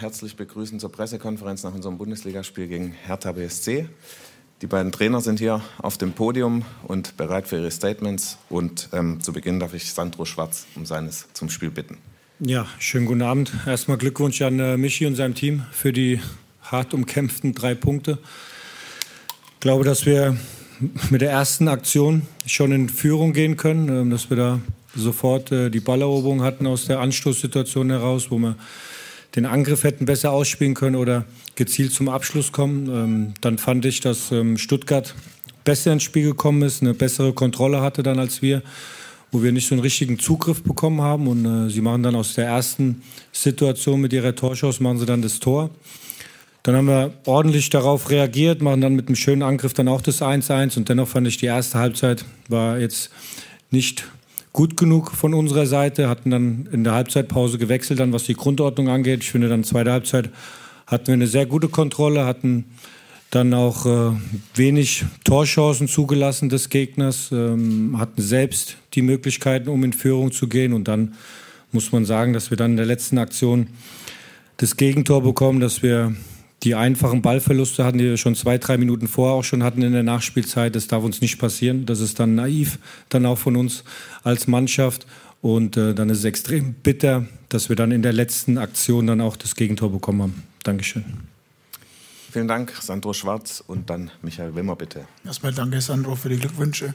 herzlich begrüßen zur Pressekonferenz nach unserem Bundesligaspiel gegen Hertha BSC. Die beiden Trainer sind hier auf dem Podium und bereit für ihre Statements. Und ähm, zu Beginn darf ich Sandro Schwarz um seines zum Spiel bitten. Ja, schönen guten Abend. Erstmal Glückwunsch an äh, Michi und seinem Team für die hart umkämpften drei Punkte. Ich glaube, dass wir mit der ersten Aktion schon in Führung gehen können, äh, dass wir da sofort äh, die Balleroberung hatten aus der Anstoßsituation heraus, wo wir den Angriff hätten besser ausspielen können oder gezielt zum Abschluss kommen. Ähm, dann fand ich, dass ähm, Stuttgart besser ins Spiel gekommen ist, eine bessere Kontrolle hatte dann als wir, wo wir nicht so einen richtigen Zugriff bekommen haben. Und äh, sie machen dann aus der ersten Situation mit ihrer Torschuss, machen sie dann das Tor. Dann haben wir ordentlich darauf reagiert, machen dann mit einem schönen Angriff dann auch das 1-1. Und dennoch fand ich, die erste Halbzeit war jetzt nicht gut genug von unserer Seite, hatten dann in der Halbzeitpause gewechselt, dann was die Grundordnung angeht. Ich finde, dann zweite Halbzeit hatten wir eine sehr gute Kontrolle, hatten dann auch äh, wenig Torchancen zugelassen des Gegners, ähm, hatten selbst die Möglichkeiten, um in Führung zu gehen. Und dann muss man sagen, dass wir dann in der letzten Aktion das Gegentor bekommen, dass wir die einfachen Ballverluste hatten, die wir schon zwei, drei Minuten vorher auch schon hatten in der Nachspielzeit. Das darf uns nicht passieren. Das ist dann naiv, dann auch von uns als Mannschaft. Und äh, dann ist es extrem bitter, dass wir dann in der letzten Aktion dann auch das Gegentor bekommen haben. Dankeschön. Vielen Dank, Sandro Schwarz und dann Michael Wimmer, bitte. Erstmal danke, Sandro, für die Glückwünsche.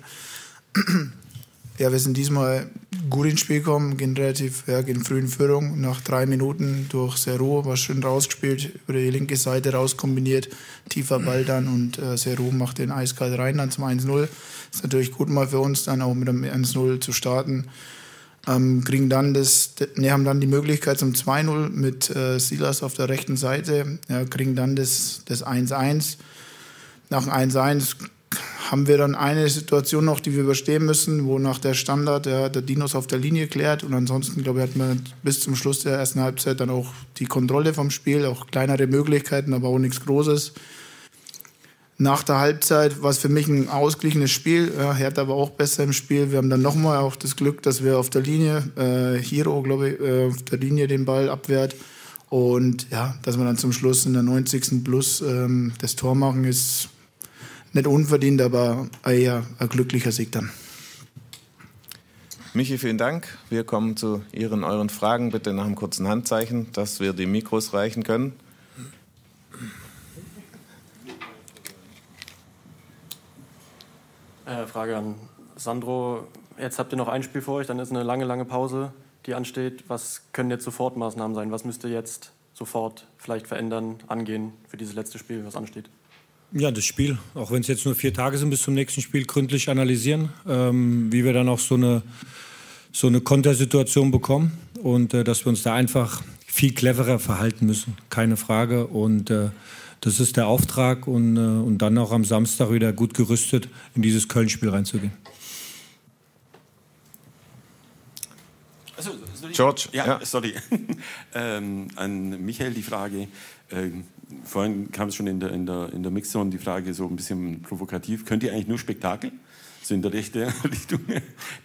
Ja, wir sind diesmal gut ins Spiel gekommen, gehen relativ, ja, gehen früh in Führung. Nach drei Minuten durch Seru war schön rausgespielt, über die linke Seite rauskombiniert, tiefer Ball dann und äh, Seru macht den eiskalt rein dann zum 1-0. Ist natürlich gut mal für uns dann auch mit dem 1-0 zu starten. Ähm, kriegen dann das, ne, haben dann die Möglichkeit zum 2-0 mit äh, Silas auf der rechten Seite, ja, kriegen dann das 1-1. Nach 1-1 haben wir dann eine Situation noch, die wir überstehen müssen, wo nach der Standard der, der Dinos auf der Linie klärt. Und ansonsten, glaube ich, hat man bis zum Schluss der ersten Halbzeit dann auch die Kontrolle vom Spiel, auch kleinere Möglichkeiten, aber auch nichts Großes. Nach der Halbzeit war es für mich ein ausgeglichenes Spiel. Ja, Hertha war auch besser im Spiel. Wir haben dann nochmal auch das Glück, dass wir auf der Linie, äh, Hiro, glaube ich, äh, auf der Linie den Ball abwehrt. Und ja, dass wir dann zum Schluss in der 90. Plus ähm, das Tor machen, ist nicht unverdient, aber eher ein glücklicher Sieg dann. Michi, vielen Dank. Wir kommen zu Ihren, euren Fragen. Bitte nach einem kurzen Handzeichen, dass wir die Mikros reichen können. Äh, Frage an Sandro. Jetzt habt ihr noch ein Spiel vor euch, dann ist eine lange, lange Pause, die ansteht. Was können jetzt Sofortmaßnahmen sein? Was müsst ihr jetzt sofort vielleicht verändern, angehen für dieses letzte Spiel, was ansteht? Ja, das Spiel, auch wenn es jetzt nur vier Tage sind bis zum nächsten Spiel, gründlich analysieren, ähm, wie wir dann auch so eine, so eine Kontersituation bekommen und äh, dass wir uns da einfach viel cleverer verhalten müssen, keine Frage. Und äh, das ist der Auftrag und, äh, und dann auch am Samstag wieder gut gerüstet in dieses Köln-Spiel reinzugehen. Also, George, ja, ja. sorry. ähm, an Michael die Frage. Ähm, vorhin kam es schon in der, in der, in der Mixzone die Frage so ein bisschen provokativ. Könnt ihr eigentlich nur Spektakel? So in der rechten Richtung.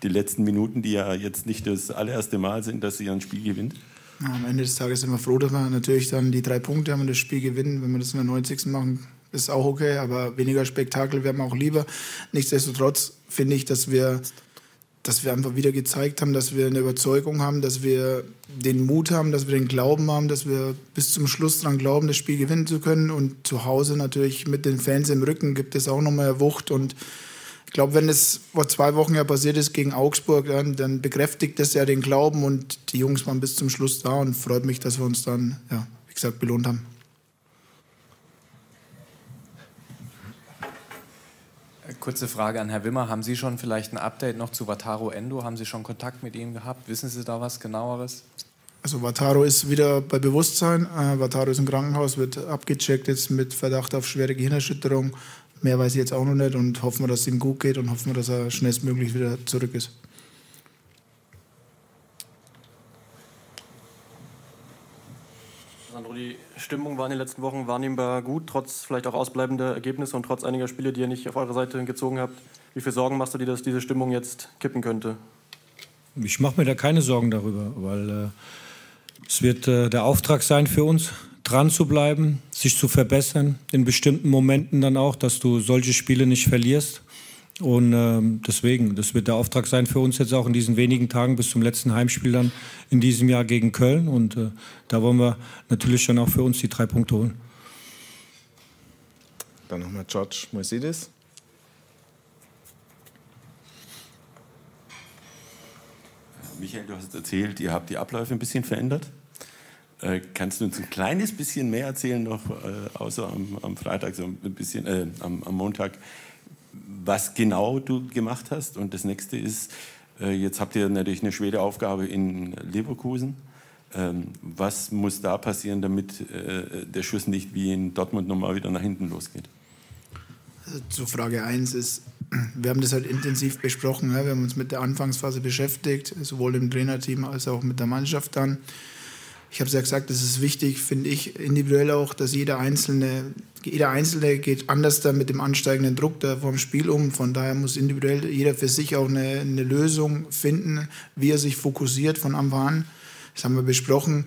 Die letzten Minuten, die ja jetzt nicht das allererste Mal sind, dass ihr ein Spiel gewinnt. Ja, am Ende des Tages sind wir froh, dass wir natürlich dann die drei Punkte haben und das Spiel gewinnen. Wenn wir das in der 90. machen, ist auch okay, aber weniger Spektakel wäre mir auch lieber. Nichtsdestotrotz finde ich, dass wir dass wir einfach wieder gezeigt haben, dass wir eine Überzeugung haben, dass wir den Mut haben, dass wir den Glauben haben, dass wir bis zum Schluss daran glauben, das Spiel gewinnen zu können. Und zu Hause natürlich mit den Fans im Rücken gibt es auch nochmal Wucht. Und ich glaube, wenn es vor zwei Wochen ja passiert ist gegen Augsburg, dann, dann bekräftigt das ja den Glauben und die Jungs waren bis zum Schluss da und freut mich, dass wir uns dann, ja, wie gesagt, belohnt haben. Kurze Frage an Herr Wimmer. Haben Sie schon vielleicht ein Update noch zu Wataru Endo? Haben Sie schon Kontakt mit ihm gehabt? Wissen Sie da was genaueres? Also Wataru ist wieder bei Bewusstsein. Äh, Wataru ist im Krankenhaus, wird abgecheckt jetzt mit Verdacht auf schwere Gehirnerschütterung. Mehr weiß ich jetzt auch noch nicht und hoffen wir, dass es ihm gut geht und hoffen wir, dass er schnellstmöglich wieder zurück ist. Die Stimmung war in den letzten Wochen wahrnehmbar gut, trotz vielleicht auch ausbleibender Ergebnisse und trotz einiger Spiele, die ihr nicht auf eure Seite gezogen habt. Wie viel Sorgen machst du dir, dass diese Stimmung jetzt kippen könnte? Ich mache mir da keine Sorgen darüber, weil äh, es wird äh, der Auftrag sein für uns, dran zu bleiben, sich zu verbessern, in bestimmten Momenten dann auch, dass du solche Spiele nicht verlierst. Und ähm, deswegen, das wird der Auftrag sein für uns jetzt auch in diesen wenigen Tagen bis zum letzten Heimspiel dann in diesem Jahr gegen Köln. Und äh, da wollen wir natürlich schon auch für uns die drei Punkte holen. Dann nochmal George Moisidis. Michael, du hast erzählt, ihr habt die Abläufe ein bisschen verändert. Äh, kannst du uns ein kleines bisschen mehr erzählen noch, äh, außer am, am, Freitag, so ein bisschen, äh, am, am, Montag, was genau du gemacht hast? Und das nächste ist, äh, jetzt habt ihr natürlich eine schwere Aufgabe in Leverkusen. Ähm, was muss da passieren, damit äh, der Schuss nicht wie in Dortmund nochmal wieder nach hinten losgeht? Also zu Frage 1 ist, wir haben das halt intensiv besprochen. Wir haben uns mit der Anfangsphase beschäftigt, sowohl im Trainerteam als auch mit der Mannschaft dann. Ich habe es ja gesagt, es ist wichtig, finde ich, individuell auch, dass jeder Einzelne, jeder Einzelne geht anders da mit dem ansteigenden Druck da vom Spiel um. Von daher muss individuell jeder für sich auch eine, eine Lösung finden, wie er sich fokussiert von Anfang an. Das haben wir besprochen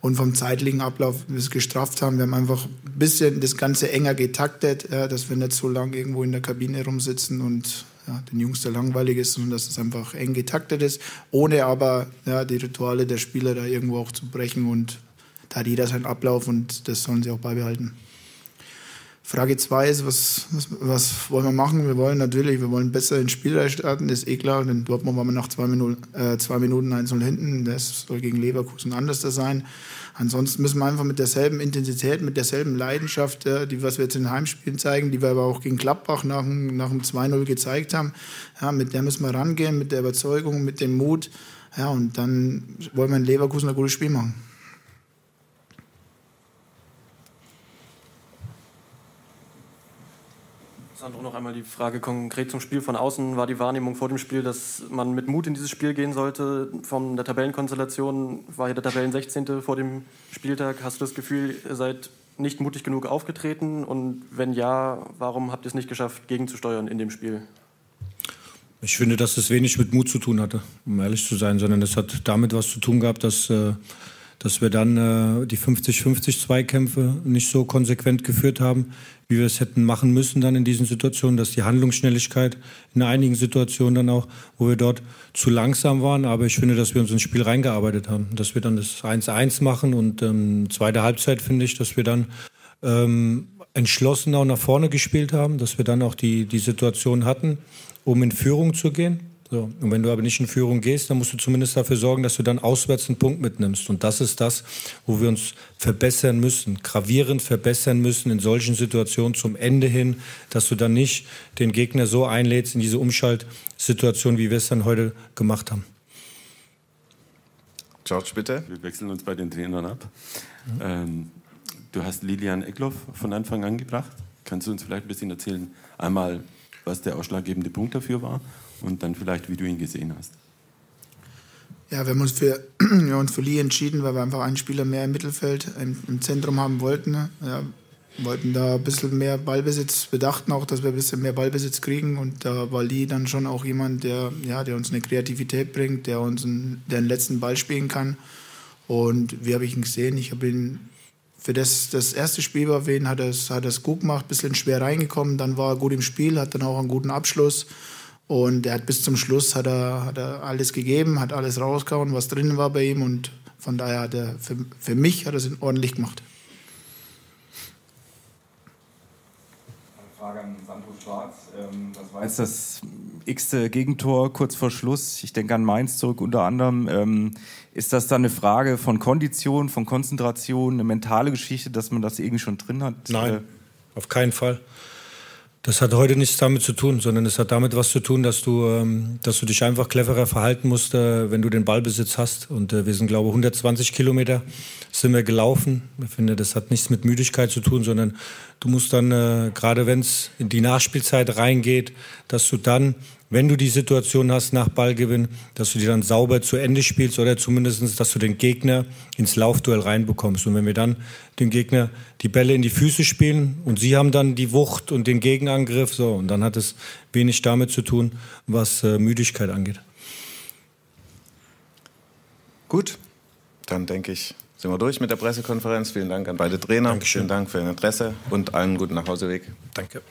und vom zeitlichen Ablauf wir es gestrafft haben. Wir haben einfach ein bisschen das Ganze enger getaktet, dass wir nicht so lange irgendwo in der Kabine rumsitzen und ja, den Jungs da langweilig ist, sondern dass es einfach eng getaktet ist, ohne aber ja, die Rituale der Spieler da irgendwo auch zu brechen und da hat jeder seinen Ablauf und das sollen sie auch beibehalten. Frage 2 ist, was, was, was, wollen wir machen? Wir wollen natürlich, wir wollen besser ins Spiel starten, ist eh klar. Denn Dortmund waren wir nach zwei Minuten, äh, zwei Minuten 1 hinten. Das soll gegen Leverkusen anders sein. Ansonsten müssen wir einfach mit derselben Intensität, mit derselben Leidenschaft, äh, die was wir jetzt in Heimspielen zeigen, die wir aber auch gegen Gladbach nach, nach dem 2-0 gezeigt haben, ja, mit der müssen wir rangehen, mit der Überzeugung, mit dem Mut. Ja, und dann wollen wir in Leverkusen ein gutes Spiel machen. Sandro, noch einmal die Frage konkret zum Spiel von außen. War die Wahrnehmung vor dem Spiel, dass man mit Mut in dieses Spiel gehen sollte? Von der Tabellenkonstellation war hier der Tabellen 16. vor dem Spieltag. Hast du das Gefühl, ihr seid nicht mutig genug aufgetreten? Und wenn ja, warum habt ihr es nicht geschafft, gegenzusteuern in dem Spiel? Ich finde, dass es wenig mit Mut zu tun hatte, um ehrlich zu sein, sondern es hat damit was zu tun gehabt, dass äh, dass wir dann äh, die 50-50 Zweikämpfe nicht so konsequent geführt haben, wie wir es hätten machen müssen dann in diesen Situationen, dass die Handlungsschnelligkeit in einigen Situationen dann auch, wo wir dort zu langsam waren, aber ich finde, dass wir uns ins Spiel reingearbeitet haben, dass wir dann das 1-1 machen und ähm, zweite Halbzeit finde ich, dass wir dann ähm, entschlossen auch nach vorne gespielt haben, dass wir dann auch die, die Situation hatten, um in Führung zu gehen so. Und wenn du aber nicht in Führung gehst, dann musst du zumindest dafür sorgen, dass du dann auswärts einen Punkt mitnimmst. Und das ist das, wo wir uns verbessern müssen, gravierend verbessern müssen in solchen Situationen zum Ende hin, dass du dann nicht den Gegner so einlädst in diese Umschaltsituation, wie wir es dann heute gemacht haben. George, bitte. Wir wechseln uns bei den Trainern ab. Mhm. Ähm, du hast Lilian Eckloff von Anfang an gebracht. Kannst du uns vielleicht ein bisschen erzählen, einmal, was der ausschlaggebende Punkt dafür war und dann vielleicht, wie du ihn gesehen hast. Ja, wir haben uns für, wir haben uns für Lee entschieden, weil wir einfach einen Spieler mehr im Mittelfeld, im, im Zentrum haben wollten. Ja, wollten da ein bisschen mehr Ballbesitz, wir dachten auch, dass wir ein bisschen mehr Ballbesitz kriegen und da war Lee dann schon auch jemand, der, ja, der uns eine Kreativität bringt, der uns einen, der den letzten Ball spielen kann. Und wie habe ich ihn gesehen? Ich habe ihn für das, das erste Spiel war für ihn, hat er es hat gut gemacht, ein bisschen schwer reingekommen, dann war er gut im Spiel, hat dann auch einen guten Abschluss. Und er hat bis zum Schluss hat er, hat er alles gegeben, hat alles rausgehauen, was drin war bei ihm. Und von daher hat er für, für mich hat er es ordentlich gemacht. Eine Frage an Sandro Schwarz. Ähm, das war jetzt das x-te Gegentor kurz vor Schluss. Ich denke an Mainz zurück unter anderem. Ähm, ist das dann eine Frage von Kondition, von Konzentration, eine mentale Geschichte, dass man das irgendwie schon drin hat? Nein, äh, auf keinen Fall. Das hat heute nichts damit zu tun, sondern es hat damit was zu tun, dass du, ähm, dass du dich einfach cleverer verhalten musst, äh, wenn du den Ballbesitz hast. Und äh, wir sind, glaube ich, 120 Kilometer sind wir gelaufen. Ich finde, das hat nichts mit Müdigkeit zu tun, sondern du musst dann, äh, gerade wenn es in die Nachspielzeit reingeht, dass du dann wenn du die Situation hast nach Ballgewinn, dass du die dann sauber zu Ende spielst oder zumindest, dass du den Gegner ins Laufduell reinbekommst. Und wenn wir dann dem Gegner die Bälle in die Füße spielen und sie haben dann die Wucht und den Gegenangriff, so, und dann hat es wenig damit zu tun, was äh, Müdigkeit angeht. Gut, dann denke ich, sind wir durch mit der Pressekonferenz. Vielen Dank an beide Trainer. Dankeschön. Vielen Dank für Ihr Interesse und allen guten Nachhauseweg. Danke.